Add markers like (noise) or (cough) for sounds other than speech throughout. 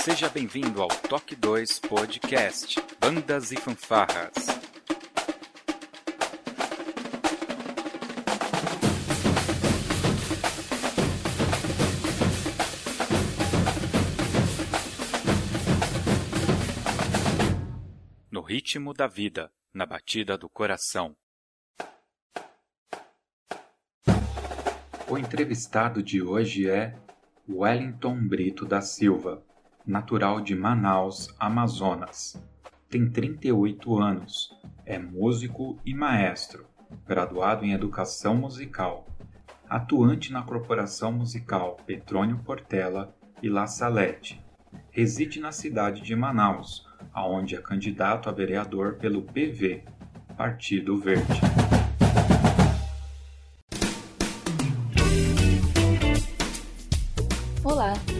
Seja bem-vindo ao Toque 2 Podcast Bandas e Fanfarras. No ritmo da vida, na batida do coração. O entrevistado de hoje é Wellington Brito da Silva, natural de Manaus, Amazonas. Tem 38 anos, é músico e maestro, graduado em Educação Musical, atuante na Corporação Musical Petrônio Portela e La Salete. Reside na cidade de Manaus, aonde é candidato a vereador pelo PV, Partido Verde. Olá,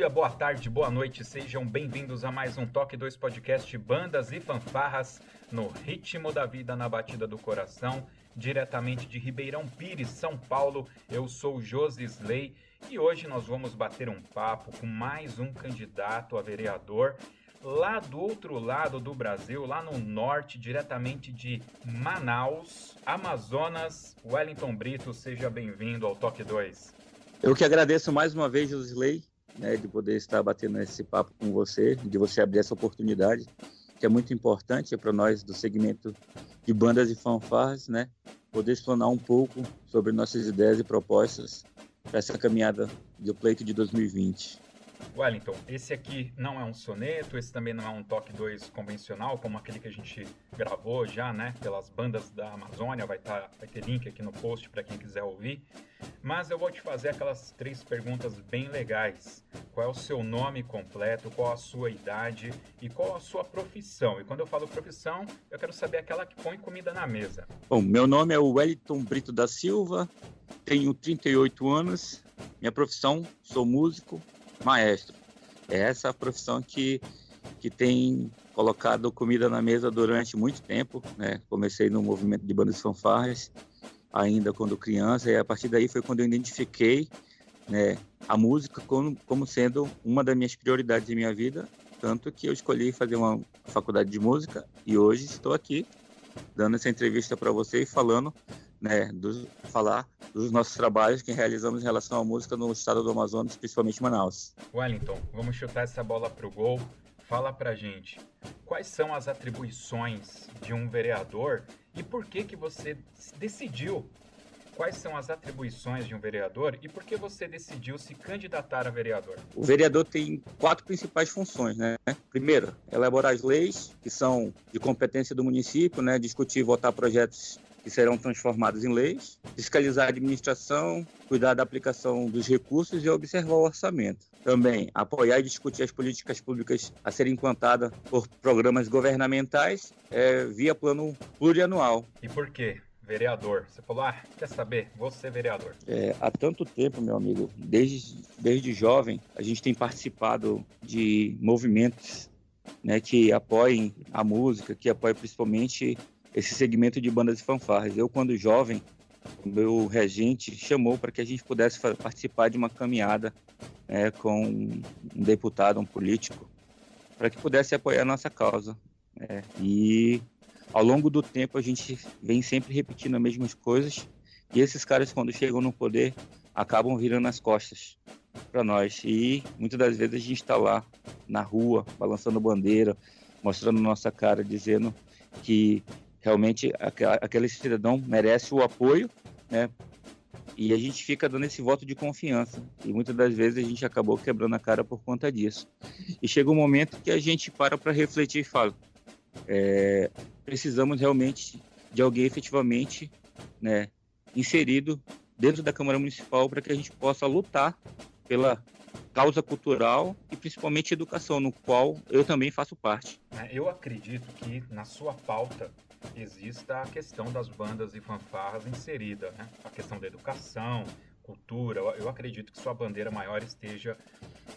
dia, boa tarde, boa noite, sejam bem-vindos a mais um Toque 2 Podcast Bandas e Fanfarras no ritmo da vida na batida do coração, diretamente de Ribeirão Pires, São Paulo. Eu sou Josi Slay e hoje nós vamos bater um papo com mais um candidato a vereador lá do outro lado do Brasil, lá no norte, diretamente de Manaus, Amazonas. Wellington Brito, seja bem-vindo ao Toque 2. Eu que agradeço mais uma vez, Josley, né, de poder estar batendo esse papo com você, de você abrir essa oportunidade, que é muito importante para nós do segmento de bandas e fanfarras, né, poder explanar um pouco sobre nossas ideias e propostas para essa caminhada do pleito de 2020. Wellington, esse aqui não é um soneto, esse também não é um toque 2 convencional, como aquele que a gente gravou já, né, pelas bandas da Amazônia, vai, tá, vai ter link aqui no post para quem quiser ouvir. Mas eu vou te fazer aquelas três perguntas bem legais. Qual é o seu nome completo, qual a sua idade e qual a sua profissão? E quando eu falo profissão, eu quero saber aquela que põe comida na mesa. Bom, meu nome é Wellington Brito da Silva, tenho 38 anos, minha profissão, sou músico, maestro. É essa profissão que, que tem colocado comida na mesa durante muito tempo. Né? Comecei no movimento de bandas fanfarras, ainda quando criança, e a partir daí foi quando eu identifiquei né, a música como, como sendo uma das minhas prioridades em minha vida, tanto que eu escolhi fazer uma faculdade de música e hoje estou aqui dando essa entrevista para você e falando, né, do, falar dos nossos trabalhos que realizamos em relação à música no estado do Amazonas, principalmente Manaus. Wellington, vamos chutar essa bola para o gol. Fala pra gente, quais são as atribuições de um vereador e por que que você decidiu? Quais são as atribuições de um vereador e por que você decidiu se candidatar a vereador? O vereador tem quatro principais funções, né? Primeiro, elaborar as leis que são de competência do município, né? Discutir e votar projetos que serão transformados em leis, fiscalizar a administração, cuidar da aplicação dos recursos e observar o orçamento. Também apoiar e discutir as políticas públicas a serem implantadas por programas governamentais é, via plano plurianual. E por quê? Vereador. Você falou, ah, quer saber? Vou ser vereador. É, há tanto tempo, meu amigo, desde, desde jovem, a gente tem participado de movimentos né, que apoiem a música, que apoiem principalmente esse segmento de bandas e fanfarras. Eu, quando jovem, meu regente chamou para que a gente pudesse participar de uma caminhada né, com um deputado, um político, para que pudesse apoiar a nossa causa. Né? E ao longo do tempo a gente vem sempre repetindo as mesmas coisas e esses caras quando chegam no poder acabam virando as costas para nós. E muitas das vezes a gente está lá na rua, balançando bandeira, mostrando nossa cara, dizendo que realmente aquele cidadão merece o apoio, né? E a gente fica dando esse voto de confiança. E muitas das vezes a gente acabou quebrando a cara por conta disso. E chega um momento que a gente para para refletir e fala: é, precisamos realmente de alguém efetivamente né, inserido dentro da Câmara Municipal para que a gente possa lutar pela causa cultural e principalmente educação, no qual eu também faço parte. É, eu acredito que na sua pauta exista a questão das bandas e fanfarras inserida, né? a questão da educação, cultura. Eu acredito que sua bandeira maior esteja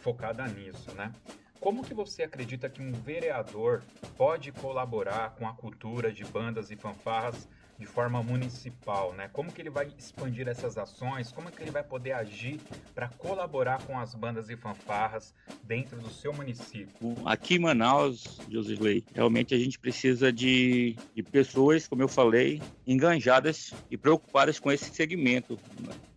focada nisso, né? Como que você acredita que um vereador pode colaborar com a cultura de bandas e fanfarras de forma municipal, né? Como que ele vai expandir essas ações? Como que ele vai poder agir para colaborar com as bandas e fanfarras dentro do seu município? Aqui em Manaus, Josilei, realmente a gente precisa de, de pessoas, como eu falei, enganjadas e preocupadas com esse segmento.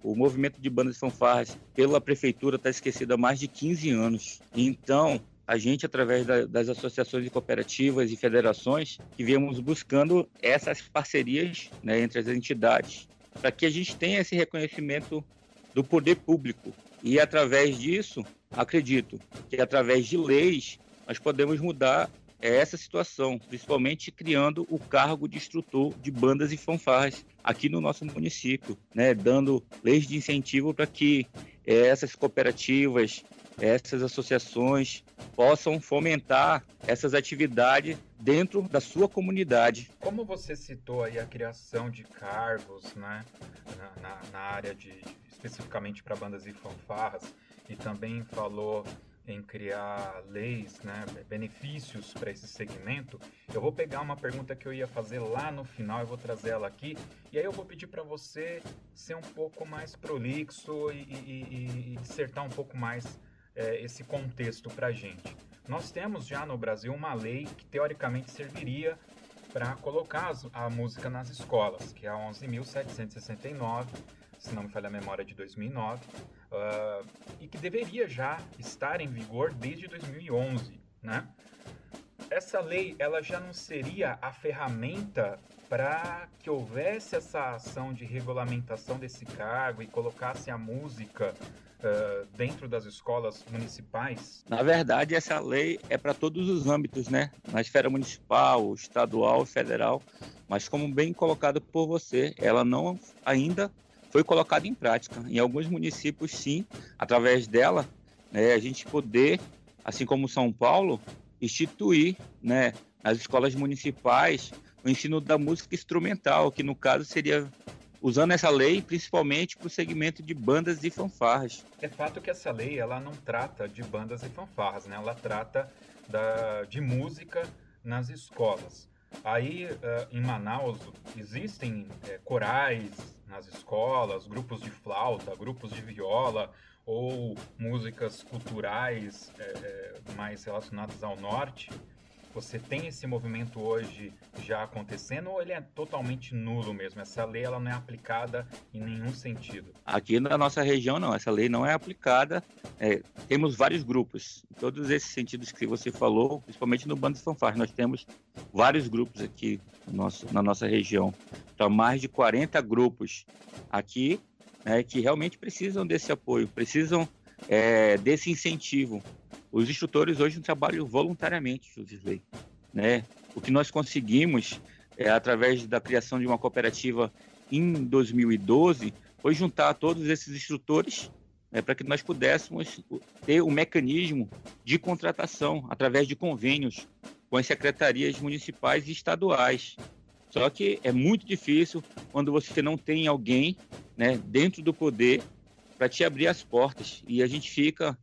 O movimento de bandas e fanfarras pela prefeitura está esquecido há mais de 15 anos. Então, a gente, através da, das associações e cooperativas e federações, que viemos buscando essas parcerias né, entre as entidades, para que a gente tenha esse reconhecimento do poder público. E, através disso, acredito que, através de leis, nós podemos mudar essa situação, principalmente criando o cargo de instrutor de bandas e fanfarras aqui no nosso município, né, dando leis de incentivo para que essas cooperativas, essas associações possam fomentar essas atividades dentro da sua comunidade. Como você citou aí a criação de cargos né, na, na, na área de especificamente para bandas e fanfarras e também falou em criar leis, né, benefícios para esse segmento, eu vou pegar uma pergunta que eu ia fazer lá no final e vou trazer ela aqui. E aí eu vou pedir para você ser um pouco mais prolixo e, e, e, e dissertar um pouco mais é, esse contexto para a gente. Nós temos já no Brasil uma lei que teoricamente serviria para colocar a música nas escolas, que é a 11.769, se não me falha a memória, de 2009, uh, e que deveria já estar em vigor desde 2011, né? Essa lei, ela já não seria a ferramenta para que houvesse essa ação de regulamentação desse cargo e colocasse a música uh, dentro das escolas municipais? Na verdade, essa lei é para todos os âmbitos, né? Na esfera municipal, estadual, federal. Mas como bem colocado por você, ela não ainda foi colocada em prática. Em alguns municípios, sim, através dela, né, a gente poder, assim como São Paulo, instituir, né, nas escolas municipais o ensino da música instrumental, que no caso seria usando essa lei principalmente para o segmento de bandas e fanfarras. É fato que essa lei ela não trata de bandas e fanfarras, né? Ela trata da, de música nas escolas. Aí uh, em Manaus existem é, corais nas escolas, grupos de flauta, grupos de viola ou músicas culturais é, é, mais relacionadas ao norte. Você tem esse movimento hoje já acontecendo ou ele é totalmente nulo mesmo? Essa lei ela não é aplicada em nenhum sentido? Aqui na nossa região não, essa lei não é aplicada. É, temos vários grupos, todos esses sentidos que você falou, principalmente no Bando de Fanfarras. Nós temos vários grupos aqui no nosso, na nossa região. Então, mais de 40 grupos aqui né, que realmente precisam desse apoio, precisam é, desse incentivo os instrutores hoje trabalham voluntariamente, Jusilei. Né? O que nós conseguimos, é, através da criação de uma cooperativa em 2012, foi juntar todos esses instrutores né, para que nós pudéssemos ter um mecanismo de contratação através de convênios com as secretarias municipais e estaduais. Só que é muito difícil quando você não tem alguém né, dentro do poder para te abrir as portas. E a gente fica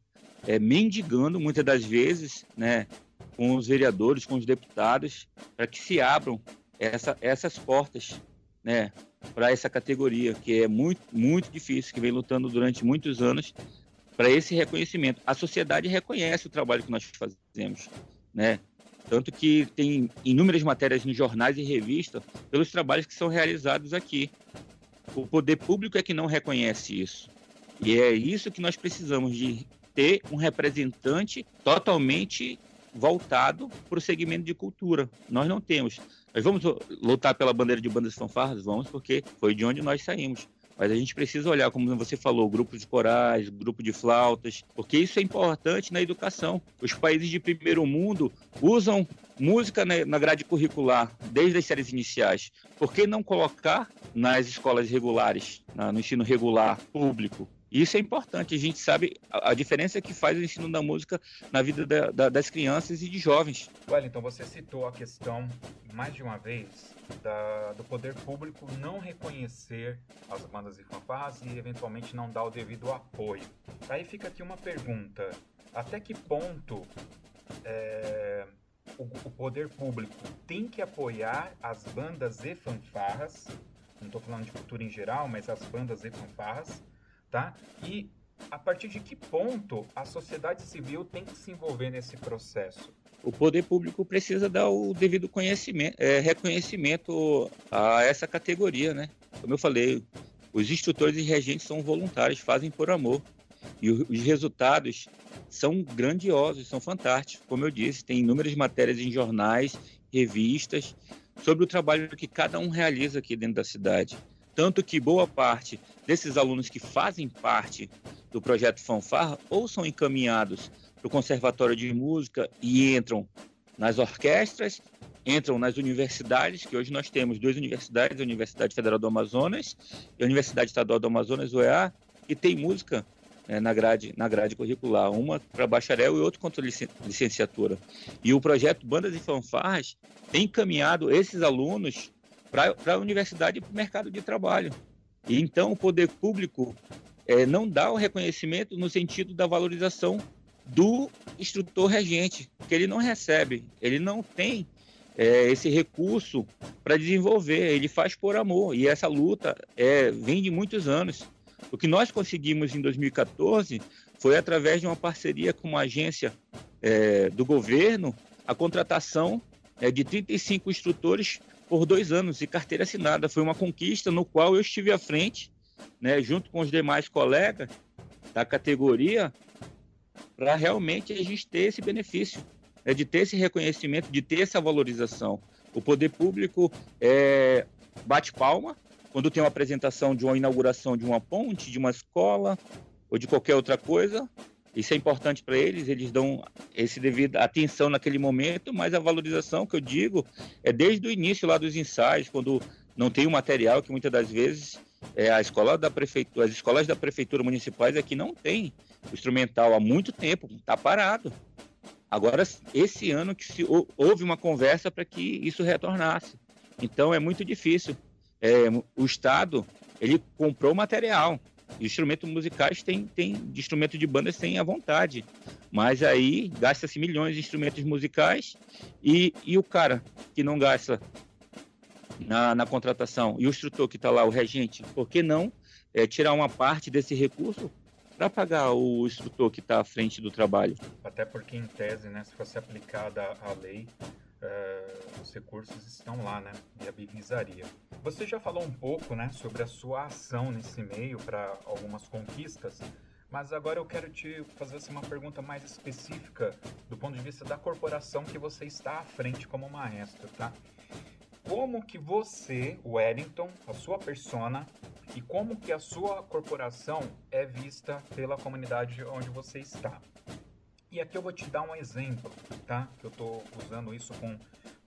é, mendigando muitas das vezes, né, com os vereadores, com os deputados, para que se abram essa, essas portas, né, para essa categoria que é muito muito difícil, que vem lutando durante muitos anos para esse reconhecimento. A sociedade reconhece o trabalho que nós fazemos, né? Tanto que tem inúmeras matérias nos jornais e revistas pelos trabalhos que são realizados aqui. O poder público é que não reconhece isso. E é isso que nós precisamos de ter um representante totalmente voltado para o segmento de cultura. Nós não temos. Nós vamos lutar pela bandeira de bandas fanfarras? Vamos, porque foi de onde nós saímos. Mas a gente precisa olhar, como você falou, grupo de corais, grupo de flautas, porque isso é importante na educação. Os países de primeiro mundo usam música na grade curricular desde as séries iniciais. Por que não colocar nas escolas regulares, no ensino regular público? Isso é importante. A gente sabe a, diferença que faz o ensino da música na vida da, da, das crianças e de jovens. Wellington, você citou a questão, mais de uma vez, da, do poder público não reconhecer as bandas e fanfarras e, eventualmente, não dar o devido apoio. Aí fica aqui uma pergunta. Até que ponto é, o, o poder público tem que apoiar as bandas e fanfarras? Não estou falando de cultura em geral, mas as bandas e fanfarras tá? E a partir de que ponto a sociedade civil tem que se envolver nesse processo? O poder público precisa dar o devido conhecimento, é, reconhecimento a essa categoria, né? Como eu falei, os instrutores e regentes são voluntários, fazem por amor. E os resultados são grandiosos, são fantásticos. Como eu disse, tem inúmeras matérias em jornais, revistas, sobre o trabalho que cada um realiza aqui dentro da cidade. Tanto que boa parte desses alunos que fazem parte do projeto Fanfarra ou são encaminhados para o Conservatório de Música e entram nas orquestras, entram nas universidades, que hoje nós temos duas universidades, a Universidade Federal do Amazonas e a Universidade Estadual do Amazonas, UEA, e tem música né, na, grade, na grade curricular, uma para bacharel e outra contra licenciatura. E o projeto Bandas e Fanfarras tem encaminhado esses alunos para a universidade e para o mercado de trabalho. E então o poder público é, não dá o reconhecimento no sentido da valorização do instrutor regente, que ele não recebe, ele não tem é, esse recurso para desenvolver, ele faz por amor. E essa luta é, vem de muitos anos. O que nós conseguimos em 2014 foi através de uma parceria com uma agência é, do governo, a contratação é, de 35 instrutores por dois anos e carteira assinada. Foi uma conquista no qual eu estive à frente, né, junto com os demais colegas da categoria, para realmente a gente ter esse benefício, né, de ter esse reconhecimento, de ter essa valorização. O poder público é, bate palma quando tem uma apresentação de uma inauguração de uma ponte, de uma escola ou de qualquer outra coisa, isso é importante para eles, eles dão esse devido atenção naquele momento, mas a valorização que eu digo é desde o início lá dos ensaios, quando não tem o material que muitas das vezes é a escola da prefeitura, as escolas da prefeitura municipais aqui não tem o instrumental há muito tempo, está parado. Agora esse ano que se, houve uma conversa para que isso retornasse. Então é muito difícil. É, o estado ele comprou material, instrumentos musicais tem, tem de instrumento de bandas tem à vontade. Mas aí gasta-se milhões de instrumentos musicais e, e o cara que não gasta na, na contratação e o instrutor que está lá, o regente, por que não é, tirar uma parte desse recurso para pagar o instrutor que está à frente do trabalho? Até porque, em tese, né, se fosse aplicada a lei, uh, os recursos estão lá, né? Viabilizaria. Você já falou um pouco, né, sobre a sua ação nesse meio para algumas conquistas, mas agora eu quero te fazer assim, uma pergunta mais específica do ponto de vista da corporação que você está à frente como maestro, tá? Como que você, Wellington, a sua persona e como que a sua corporação é vista pela comunidade onde você está? E aqui eu vou te dar um exemplo, tá? Que eu estou usando isso com,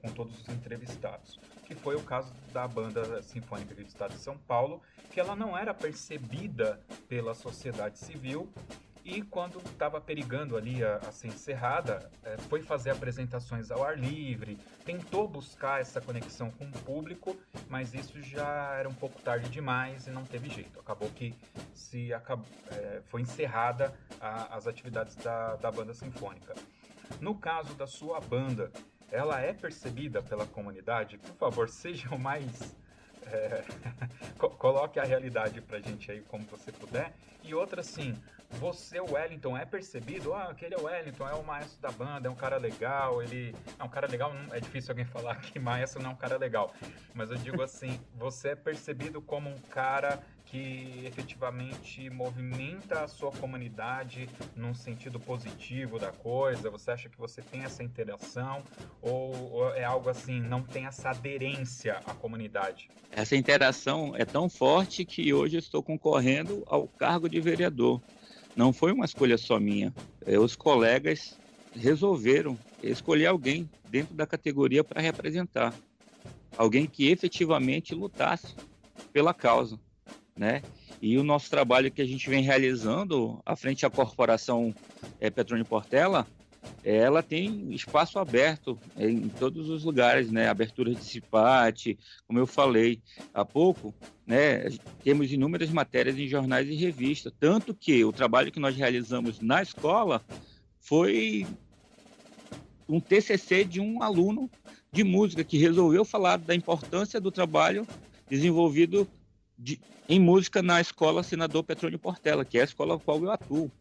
com todos os entrevistados. Que foi o caso da Banda Sinfônica do Estado de São Paulo, que ela não era percebida pela sociedade civil e quando estava perigando ali a, a ser encerrada, é, foi fazer apresentações ao ar livre, tentou buscar essa conexão com o público, mas isso já era um pouco tarde demais e não teve jeito. Acabou que se acabou, é, foi encerrada a, as atividades da, da banda sinfônica. No caso da sua banda, ela é percebida pela comunidade? Por favor, (laughs) seja o mais é, (laughs) coloque a realidade pra gente aí como você puder. E outra assim, você, Wellington, é percebido? Ah, aquele é o Wellington, é o maestro da banda, é um cara legal, ele. É um cara legal, é difícil alguém (laughs) falar que maestro não é um cara legal. Mas eu digo assim, você é percebido como um cara que efetivamente movimenta a sua comunidade num sentido positivo da coisa? Você acha que você tem essa interação ou, ou é algo assim, não tem essa aderência à comunidade? Essa interação é tão forte que hoje eu estou concorrendo ao cargo de vereador. Não foi uma escolha só minha. É, os colegas resolveram escolher alguém dentro da categoria para representar. Alguém que efetivamente lutasse pela causa, né? E o nosso trabalho que a gente vem realizando à frente à corporação é, Petrônio Portela, ela tem espaço aberto em todos os lugares, né? Abertura de CIPAT, como eu falei há pouco, né? Temos inúmeras matérias em jornais e revistas, tanto que o trabalho que nós realizamos na escola foi um TCC de um aluno de música que resolveu falar da importância do trabalho desenvolvido de, em música na escola Senador Petrônio Portela, que é a escola a qual eu atuo.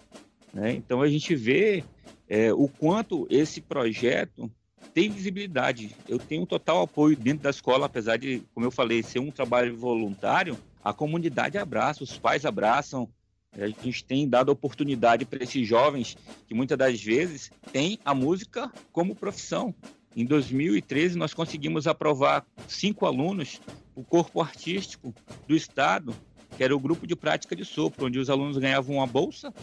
Né? Então a gente vê é, o quanto esse projeto tem visibilidade. Eu tenho total apoio dentro da escola, apesar de, como eu falei, ser um trabalho voluntário, a comunidade abraça, os pais abraçam, a gente tem dado oportunidade para esses jovens que muitas das vezes têm a música como profissão. Em 2013, nós conseguimos aprovar cinco alunos o corpo artístico do Estado, que era o grupo de prática de sopro, onde os alunos ganhavam uma bolsa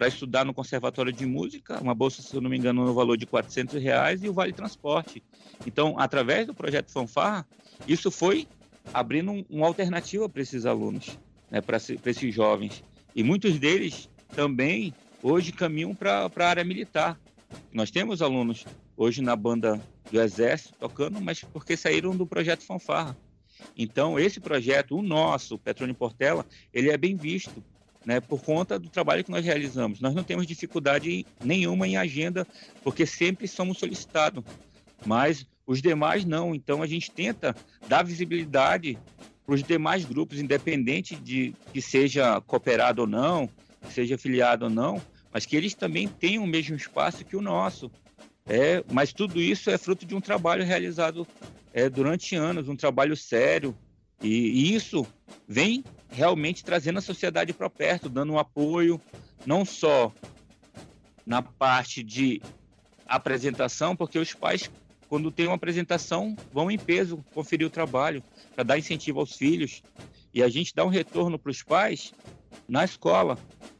para estudar no Conservatório de Música, uma bolsa, se eu não me engano, no valor de 400 reais e o Vale Transporte. Então, através do projeto Fanfarra, isso foi abrindo um, uma alternativa para esses alunos, né, para esses jovens. E muitos deles também hoje caminham para a área militar. Nós temos alunos hoje na banda do Exército tocando, mas porque saíram do projeto Fanfarra. Então, esse projeto, o nosso, Petrônio Portela, ele é bem visto, né, por conta do trabalho que nós realizamos. Nós não temos dificuldade nenhuma em agenda, porque sempre somos solicitados, mas os demais não. Então, a gente tenta dar visibilidade para os demais grupos, independente de que seja cooperado ou não, seja afiliado ou não, mas que eles também tenham o mesmo espaço que o nosso. É, mas tudo isso é fruto de um trabalho realizado é, durante anos, um trabalho sério, e, e isso vem realmente trazendo a sociedade para perto, dando um apoio, não só na parte de apresentação, porque os pais, quando tem uma apresentação, vão em peso conferir o trabalho para dar incentivo aos filhos. E a gente dá um retorno para os pais na escola,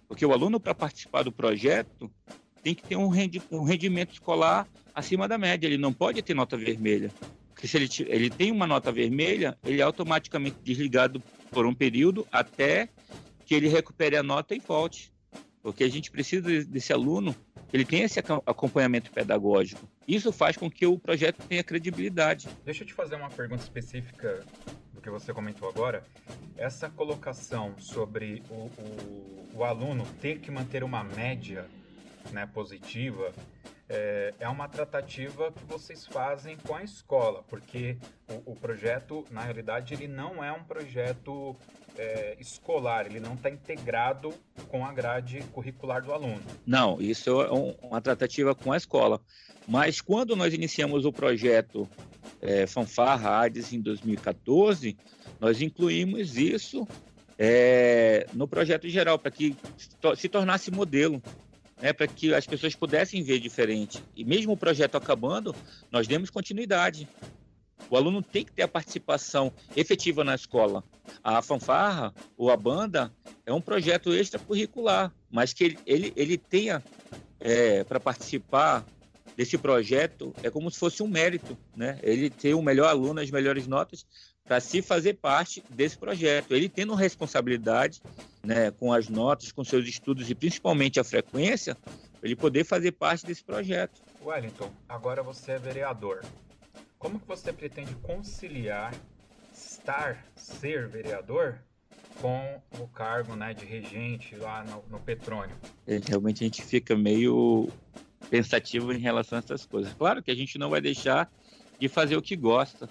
porque o aluno, para participar do projeto, tem que ter um, rendimento escolar acima da média, ele não pode ter nota vermelha. Porque se ele, ele tem uma nota vermelha, ele é automaticamente desligado por um período até que ele recupere a nota e volte. Porque a gente precisa desse aluno, ele tem esse acompanhamento pedagógico. Isso faz com que o projeto tenha credibilidade. Deixa eu te fazer uma pergunta específica do que você comentou agora. Essa colocação sobre o, o, o aluno ter que manter uma média né, positiva é, é, uma tratativa que vocês fazem com a escola, porque o, o projeto, na realidade, ele não é um projeto é, escolar, ele não está integrado com a grade curricular do aluno. Não, isso é um, uma tratativa com a escola. Mas quando nós iniciamos o projeto é, Fanfarra Hades em 2014, nós incluímos isso é, no projeto geral, para que se tornasse modelo, né, para que as pessoas pudessem ver diferente. E mesmo o projeto acabando, nós demos continuidade. O aluno tem que ter a participação efetiva na escola. A fanfarra ou a banda é um projeto extracurricular, mas que ele, ele, ele tenha é, para participar desse projeto é como se fosse um mérito, né? Ele ter o melhor aluno, as melhores notas, para se fazer parte desse projeto. Ele tendo responsabilidade né, com as notas, com seus estudos e principalmente a frequência, ele poder fazer parte desse projeto. Wellington, agora você é vereador. Como que você pretende conciliar estar, ser vereador com o cargo né, de regente lá no, no Petrônio? É, realmente a gente fica meio pensativo em relação a essas coisas. Claro que a gente não vai deixar de fazer o que gosta.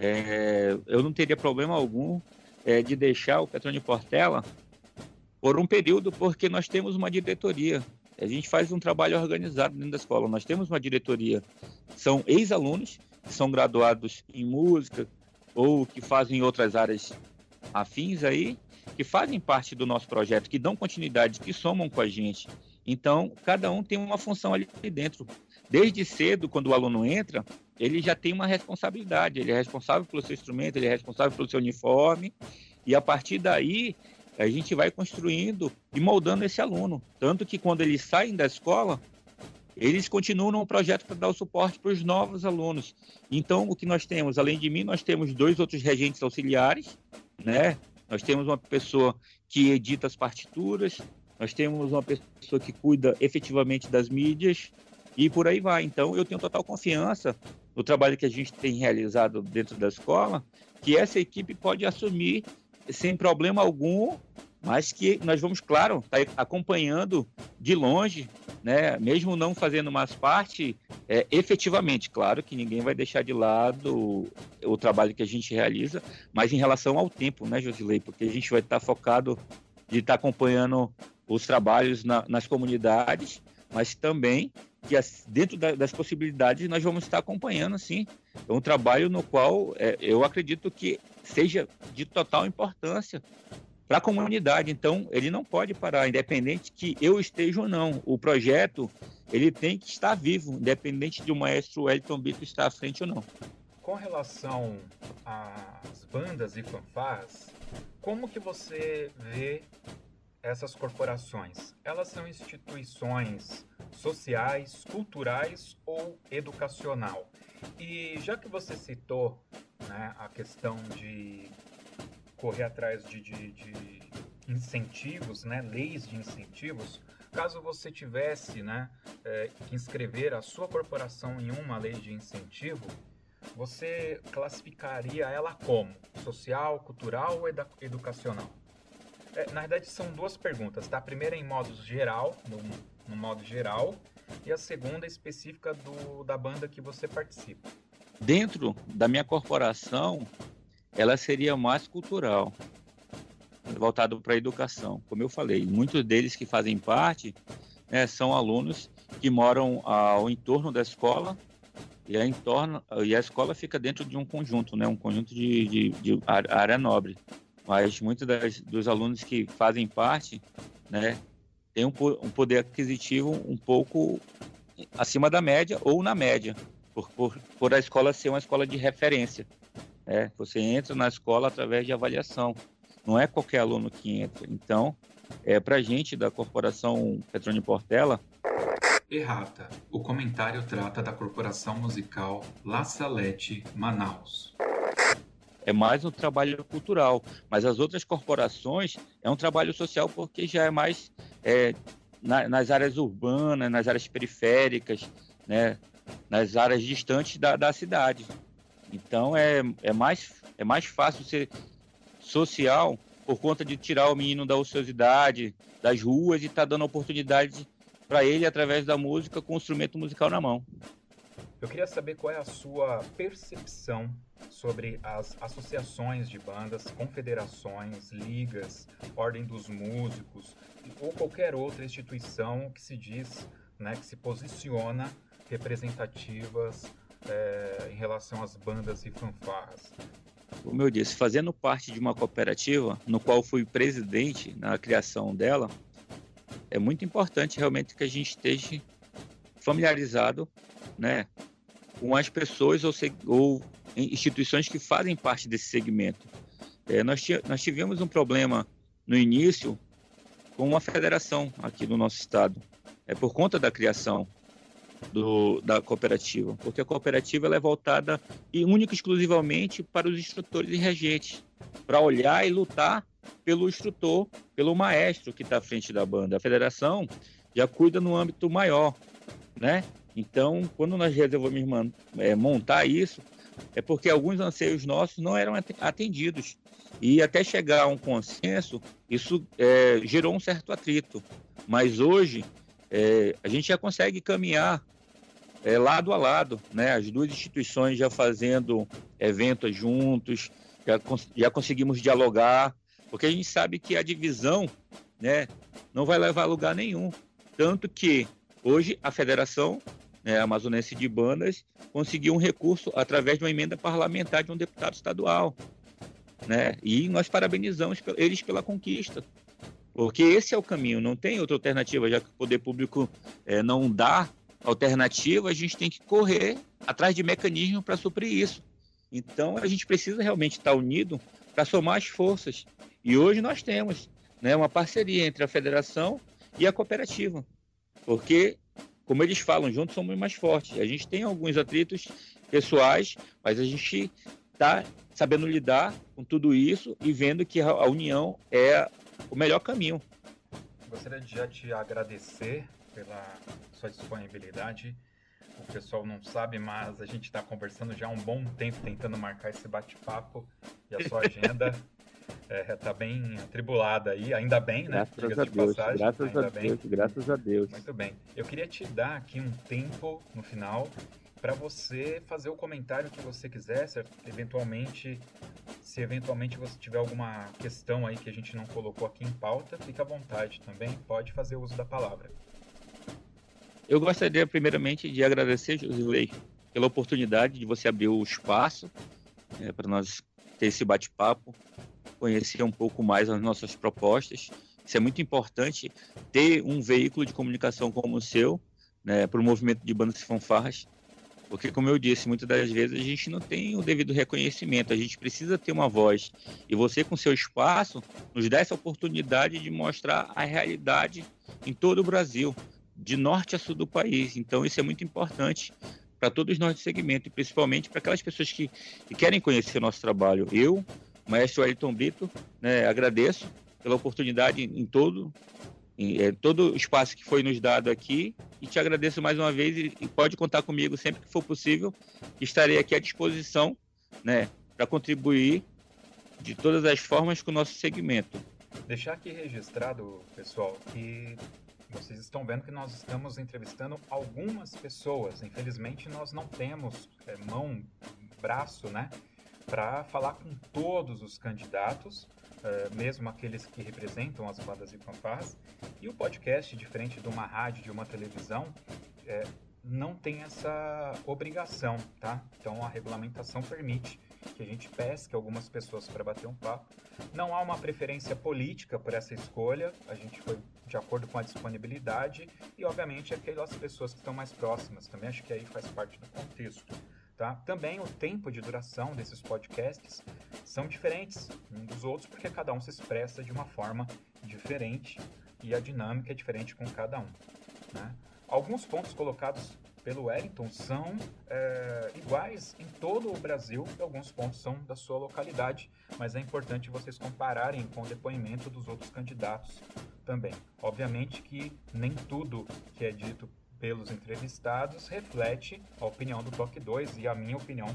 É, eu não teria problema algum é, de deixar o Petrônio Portela por um período, porque nós temos uma diretoria. A gente faz um trabalho organizado dentro da escola. Nós temos uma diretoria. São ex-alunos que são graduados em música ou que fazem outras áreas afins aí, que fazem parte do nosso projeto, que dão continuidade, que somam com a gente. Então, cada um tem uma função ali dentro. Desde cedo, quando o aluno entra, ele já tem uma responsabilidade. Ele é responsável pelo seu instrumento, ele é responsável pelo seu uniforme. E a partir daí, a gente vai construindo e moldando esse aluno. Tanto que quando eles saem da escola, eles continuam no projeto para dar o suporte para os novos alunos. Então, o que nós temos, além de mim, nós temos dois outros regentes auxiliares, né? Nós temos uma pessoa que edita as partituras, nós temos uma pessoa que cuida efetivamente das mídias e por aí vai. Então, eu tenho total confiança no trabalho que a gente tem realizado dentro da escola, que essa equipe pode assumir sem problema algum, mas que nós vamos, claro, estar tá acompanhando de longe, né? mesmo não fazendo mais parte é, efetivamente. Claro que ninguém vai deixar de lado o, trabalho que a gente realiza, mas em relação ao tempo, né, Josilei? Porque a gente vai estar focado de estar acompanhando os trabalhos na, nas comunidades, mas também que dentro da, das possibilidades nós vamos estar acompanhando, assim, é um trabalho no qual é, eu acredito que seja de total importância para a comunidade. Então, ele não pode parar, independente que eu esteja ou não. O projeto ele tem que estar vivo, independente de o maestro Wellington Bito estar à frente ou não. Com relação às bandas e fanfarras, como que você vê essas corporações? Elas são instituições sociais, culturais ou educacional? E já que você citou né, a questão de correr atrás de, de, de, incentivos, né, leis de incentivos, caso você tivesse né, é, que inscrever a sua corporação em uma lei de incentivo, você classificaria ela como social, cultural ou educacional? É, na verdade, são duas perguntas, tá? A primeira é em modo geral, no, no modo geral, e a segunda específica do, da banda que você participa. Dentro da minha corporação, ela seria mais cultural, voltado para a educação. Como eu falei, muitos deles que fazem parte né, são alunos que moram ao entorno da escola e a, entorno, e a escola fica dentro de um conjunto, né, um conjunto de, de, de área nobre mas muitos dos alunos que fazem parte, né, têm um, um, poder aquisitivo um pouco acima da média ou na média, por, por, por a escola ser uma escola de referência. Né? Você entra na escola através de avaliação, não é qualquer aluno que entra. Então, é, para a gente da Corporação Petrone Portela, Errata. O comentário trata da Corporação Musical La Salete, Manaus é mais um trabalho cultural. Mas as outras corporações é um trabalho social porque já é mais é, na, nas áreas urbanas, nas áreas periféricas, né, nas áreas distantes da, da cidade. Então é, é, mais, é mais fácil ser social por conta de tirar o menino da ociosidade, das ruas e estar tá dando oportunidade para ele através da música com o instrumento musical na mão. Eu queria saber qual é a sua percepção sobre as associações de bandas, confederações, ligas, ordem dos músicos ou qualquer outra instituição que se diz, né, que se posiciona representativas é, em relação às bandas e fanfarras. Como eu disse, fazendo parte de uma cooperativa, no qual fui presidente na criação dela, é muito importante realmente que a gente esteja familiarizado né, com as pessoas ou, ou instituições que fazem parte desse segmento. É, nós, nós tivemos um problema no início com uma federação aqui no nosso estado, é por conta da criação do, da cooperativa, porque a cooperativa é voltada e única exclusivamente para os instrutores e regentes, para olhar e lutar pelo instrutor, pelo maestro que está à frente da banda. A federação já cuida no âmbito maior, né? Então, quando nós resolvemos é, montar isso, é porque alguns anseios nossos não eram atendidos. E até chegar a um consenso, isso é, gerou um certo atrito. Mas hoje, é, a gente já consegue caminhar é, lado a lado, né? As duas instituições já fazendo eventos juntos, já, já conseguimos dialogar, porque a gente sabe que a divisão, né, não vai levar a lugar nenhum. Tanto que hoje a federação é, amazonense de bandas conseguiu um recurso através de uma emenda parlamentar de um deputado estadual. né? E nós parabenizamos eles pela conquista, porque esse é o caminho, não tem outra alternativa, já que o poder público é, não dá alternativa, a gente tem que correr atrás de mecanismos para suprir isso. Então a gente precisa realmente estar unido para somar as forças. E hoje nós temos né, uma parceria entre a federação e a cooperativa, porque, como eles falam, juntos somos mais fortes. A gente tem alguns atritos pessoais, mas a gente está sabendo lidar com tudo isso e vendo que a união é o melhor caminho. Gostaria de já te agradecer pela sua disponibilidade. O pessoal não sabe, mas a gente está conversando já há um bom tempo tentando marcar esse bate-papo e a sua (laughs) agenda está é, tá bem atribulada aí, ainda bem, né? Graças a de Deus, passagem, graças a bem. Deus, graças a Deus. Muito bem. Eu queria te dar aqui um tempo no final para você fazer o comentário que você quiser, certo? eventualmente, se eventualmente você tiver alguma questão aí que a gente não colocou aqui em pauta, fica à vontade também, pode fazer uso da palavra. Eu gostaria primeiramente de agradecer, Josilei, pela oportunidade de você abrir o espaço é, para nós ter esse bate-papo, conhecer um pouco mais as nossas propostas. Isso é muito importante ter um veículo de comunicação como o seu, né, para o movimento de bandas e fanfarras, porque, como eu disse, muitas das vezes a gente não tem o devido reconhecimento, a gente precisa ter uma voz. E você, com seu espaço, nos dá essa oportunidade de mostrar a realidade em todo o Brasil, de norte a sul do país. Então, isso é muito importante para todos nós do segmento, e principalmente para aquelas pessoas que, que, querem conhecer o nosso trabalho. Eu, Maestro Wellington Brito, né, agradeço pela oportunidade em todo é, todo o espaço que foi nos dado aqui e te agradeço mais uma vez e, e pode contar comigo sempre que for possível. Estarei aqui à disposição, né, para contribuir de todas as formas com o nosso segmento. Deixar aqui registrado, pessoal, que vocês estão vendo que nós estamos entrevistando algumas pessoas. Infelizmente, nós não temos é, mão, braço, né, para falar com todos os candidatos uh, mesmo aqueles que representam as bandas e fanfarras. E o podcast, diferente de uma rádio, de uma televisão, é, não tem essa obrigação, tá? Então a regulamentação permite que a gente pesque algumas pessoas para bater um papo. Não há uma preferência política por essa escolha, a gente foi de acordo com a disponibilidade e, obviamente, aquelas pessoas que estão mais próximas também, acho que aí faz parte do contexto. Tá? Também o tempo de duração desses podcasts são diferentes um dos outros porque cada um se expressa de uma forma diferente e a dinâmica é diferente com cada um. Né? Alguns pontos colocados pelo Wellington são é, iguais em todo o Brasil e alguns pontos são da sua localidade, mas é importante vocês compararem com o depoimento dos outros candidatos também. Obviamente que nem tudo que é dito pelos entrevistados reflete a opinião do Toque 2 e a minha opinião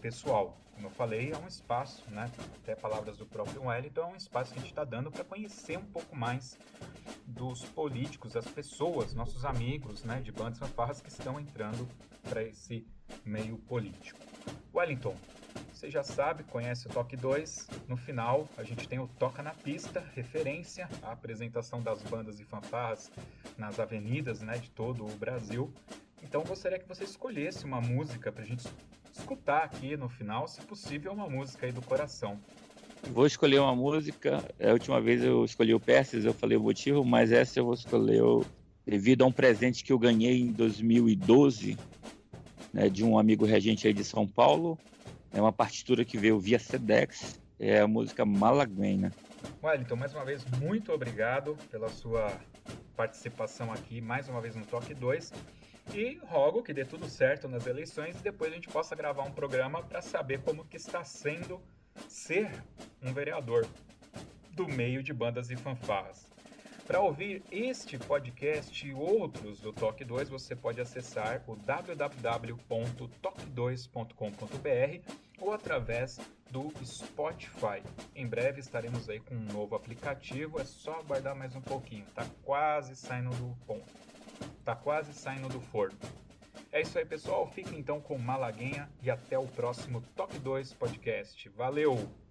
pessoal. Como eu falei, é um espaço, né? Até palavras do próprio Wellington, é um espaço que a gente está dando para conhecer um pouco mais dos políticos, das pessoas, nossos amigos, né, de bandas fanfarras que estão entrando para esse meio político. Wellington, você já sabe, conhece o Toque 2. No final, a gente tem o Toca na Pista, referência à apresentação das bandas e fanfarras nas avenidas né, de todo o Brasil. Então, gostaria que você escolhesse uma música para a gente escutar aqui no final, se possível, uma música aí do coração. Vou escolher uma música. A última vez eu escolhi o Perses, eu falei o motivo, mas essa eu vou escolher devido a um presente que eu ganhei em 2012 né, de um amigo regente aí de São Paulo. É uma partitura que veio via Sedex, é a música Malaguena. Wellington, mais uma vez, muito obrigado pela sua participação aqui, mais uma vez no Toque 2. E rogo que dê tudo certo nas eleições e depois a gente possa gravar um programa para saber como que está sendo ser um vereador do meio de bandas e fanfarras. Para ouvir este podcast e outros do Toque 2, você pode acessar o www.toque2.com.br ou através do Spotify. Em breve estaremos aí com um novo aplicativo, é só aguardar mais um pouquinho, tá quase saindo do ponto. Tá quase saindo do forno. É isso aí, pessoal. Fique então com Malaguinha e até o próximo Toque 2 podcast. Valeu!